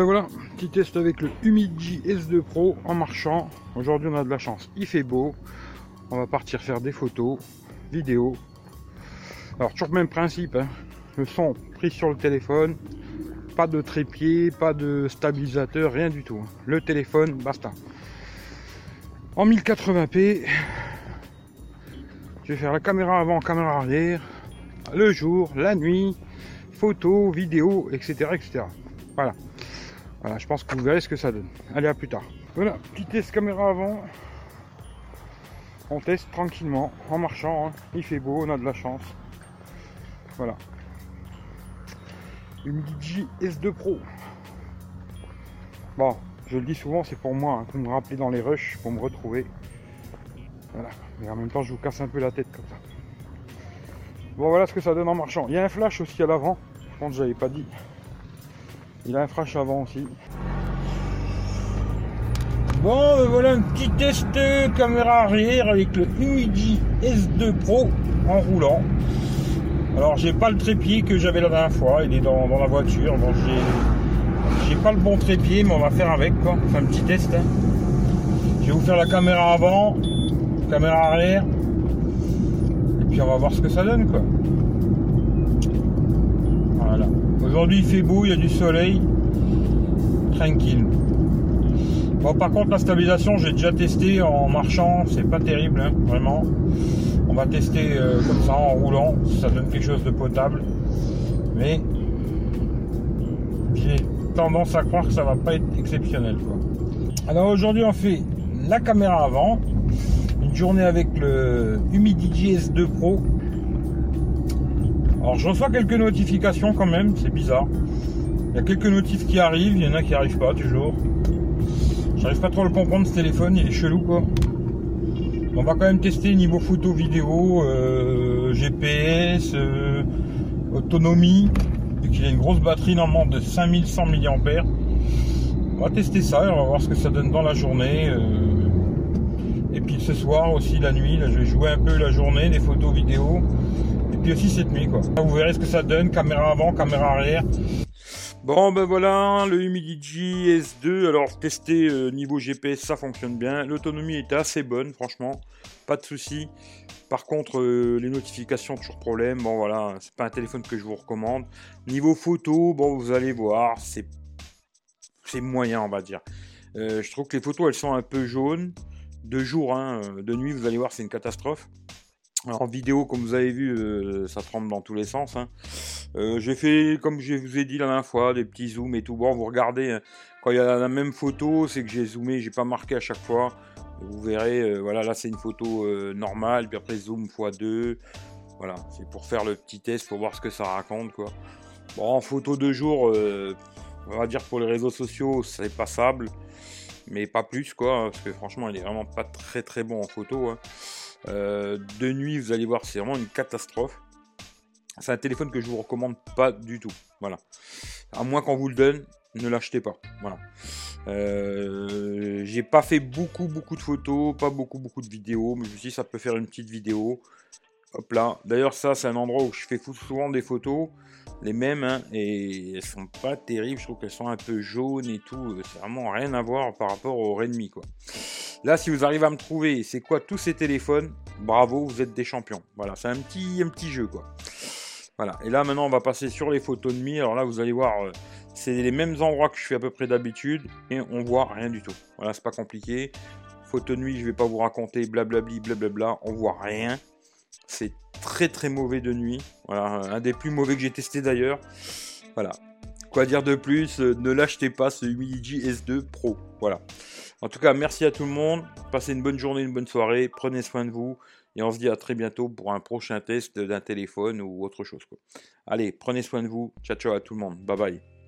Ben voilà, petit test avec le Humidji S2 Pro en marchant. Aujourd'hui on a de la chance, il fait beau. On va partir faire des photos, vidéos. Alors toujours le même principe, hein. le son pris sur le téléphone, pas de trépied, pas de stabilisateur, rien du tout. Hein. Le téléphone, basta. En 1080p, je vais faire la caméra avant, caméra arrière, le jour, la nuit, photos, vidéos, etc. etc. Voilà. Voilà, je pense que vous verrez ce que ça donne. Allez, à plus tard. Voilà, petit test caméra avant. On teste tranquillement, en marchant. Hein. Il fait beau, on a de la chance. Voilà. Humidigi S2 Pro. Bon, je le dis souvent, c'est pour moi, hein, pour me rappeler dans les rushs, pour me retrouver. Voilà. Mais en même temps, je vous casse un peu la tête comme ça. Bon, voilà ce que ça donne en marchant. Il y a un flash aussi à l'avant. Je pense que j'avais pas dit. Il a un flash avant aussi. Bon, ben voilà un petit test caméra arrière avec le Humidji S2 Pro en roulant. Alors j'ai pas le trépied que j'avais la dernière fois, il est dans, la voiture. Bon j'ai pas le bon trépied mais on va faire avec quoi. Enfin un petit test. Hein. Je vais vous faire la caméra avant, caméra arrière. Et puis on va voir ce que ça donne quoi. Voilà. Aujourd'hui il fait beau, il y a du soleil. Tranquille. Bon par contre la stabilisation j'ai déjà testé en marchant, c'est pas terrible hein, vraiment. On va tester euh, comme ça en roulant, ça donne quelque chose de potable. Mais j'ai tendance à croire que ça va pas être exceptionnel. Alors aujourd'hui on fait la caméra avant, une journée avec le Humidigi S2 Pro alors je reçois quelques notifications quand même, c'est bizarre. Il y a quelques notifs qui arrivent, il y en a qui arrivent pas toujours. J'arrive pas trop à le comprendre ce téléphone, il est chelou quoi. On va quand même tester niveau photo vidéo, euh, GPS, euh, autonomie, vu qu'il a une grosse batterie normalement de 5100 mAh. On va tester ça et on va voir ce que ça donne dans la journée. Euh. et puis ce soir aussi la nuit, là je vais jouer un peu la journée, des photos vidéo puis aussi cette nuit quoi. Vous verrez ce que ça donne, caméra avant, caméra arrière. Bon ben voilà, le Humidigi S2, alors testé euh, niveau GPS ça fonctionne bien, l'autonomie était assez bonne franchement, pas de souci. Par contre euh, les notifications toujours problème, bon voilà, c'est pas un téléphone que je vous recommande. Niveau photo, bon vous allez voir, c'est c'est moyen on va dire. Euh, je trouve que les photos elles sont un peu jaunes, de jour, hein, de nuit vous allez voir c'est une catastrophe en vidéo, comme vous avez vu, euh, ça tremble dans tous les sens. Hein. Euh, j'ai fait, comme je vous ai dit la dernière fois, des petits zooms et tout. Bon, vous regardez, hein, quand il y a la même photo, c'est que j'ai zoomé, j'ai pas marqué à chaque fois. Vous verrez, euh, voilà, là c'est une photo normale, puis après zoom x2. Voilà, c'est pour faire le petit test, pour voir ce que ça raconte, quoi. Bon, en photo de jour, on va dire pour les réseaux sociaux, c'est passable, mais pas plus, quoi, parce que franchement, il est vraiment pas très très bon en photo. Hein. Euh, de nuit, vous allez voir, c'est vraiment une catastrophe. C'est un téléphone que je vous recommande pas du tout. Voilà. À moins qu'on vous le donne, ne l'achetez pas. Voilà. Euh, j'ai pas fait beaucoup beaucoup de photos, pas beaucoup beaucoup de vidéos, mais je me suis dit ça peut faire une petite vidéo. Hop là. D'ailleurs ça c'est un endroit où je fais souvent des photos, les mêmes, hein, et elles sont pas terribles. Je trouve qu'elles sont un peu jaunes et tout. C'est vraiment rien à voir par rapport au Redmi quoi. Là, si vous arrivez à me trouver, c'est quoi tous ces téléphones Bravo, vous êtes des champions. Voilà, c'est un petit, jeu, quoi. Voilà. Et là, maintenant, on va passer sur les photos de nuit. Alors là, vous allez voir, euh, c'est les mêmes endroits que je fais à peu près d'habitude et on voit rien du tout. Voilà, c'est pas compliqué. Photo de nuit, je vais pas vous raconter blablabli, blablabla. On voit rien. C'est très très mauvais de nuit. Voilà, un des plus mauvais que j'ai testé d'ailleurs. Voilà. Quoi dire de plus euh, Ne l'achetez pas ce Humidigi S2 Pro. Voilà. En tout cas, merci à tout le monde. Passez une bonne journée, une bonne soirée. Prenez soin de vous. Et on se dit à très bientôt pour un prochain test d'un téléphone ou autre chose. Allez, prenez soin de vous. Ciao, ciao à tout le monde. Bye bye.